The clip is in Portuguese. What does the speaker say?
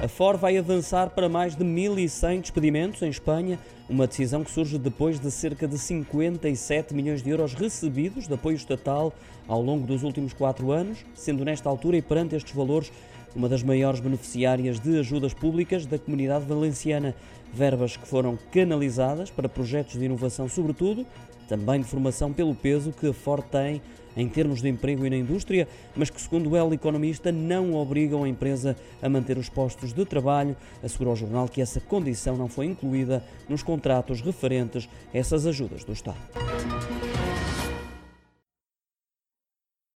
A Ford vai avançar para mais de 1.100 despedimentos em Espanha, uma decisão que surge depois de cerca de 57 milhões de euros recebidos de apoio estatal ao longo dos últimos quatro anos, sendo nesta altura e perante estes valores uma das maiores beneficiárias de ajudas públicas da comunidade valenciana. Verbas que foram canalizadas para projetos de inovação, sobretudo, também de formação pelo peso que a Ford tem em termos de emprego e na indústria, mas que, segundo o El Economista, não obrigam a empresa a manter os postos de trabalho. Assegurou ao jornal que essa condição não foi incluída nos contratos referentes a essas ajudas do Estado.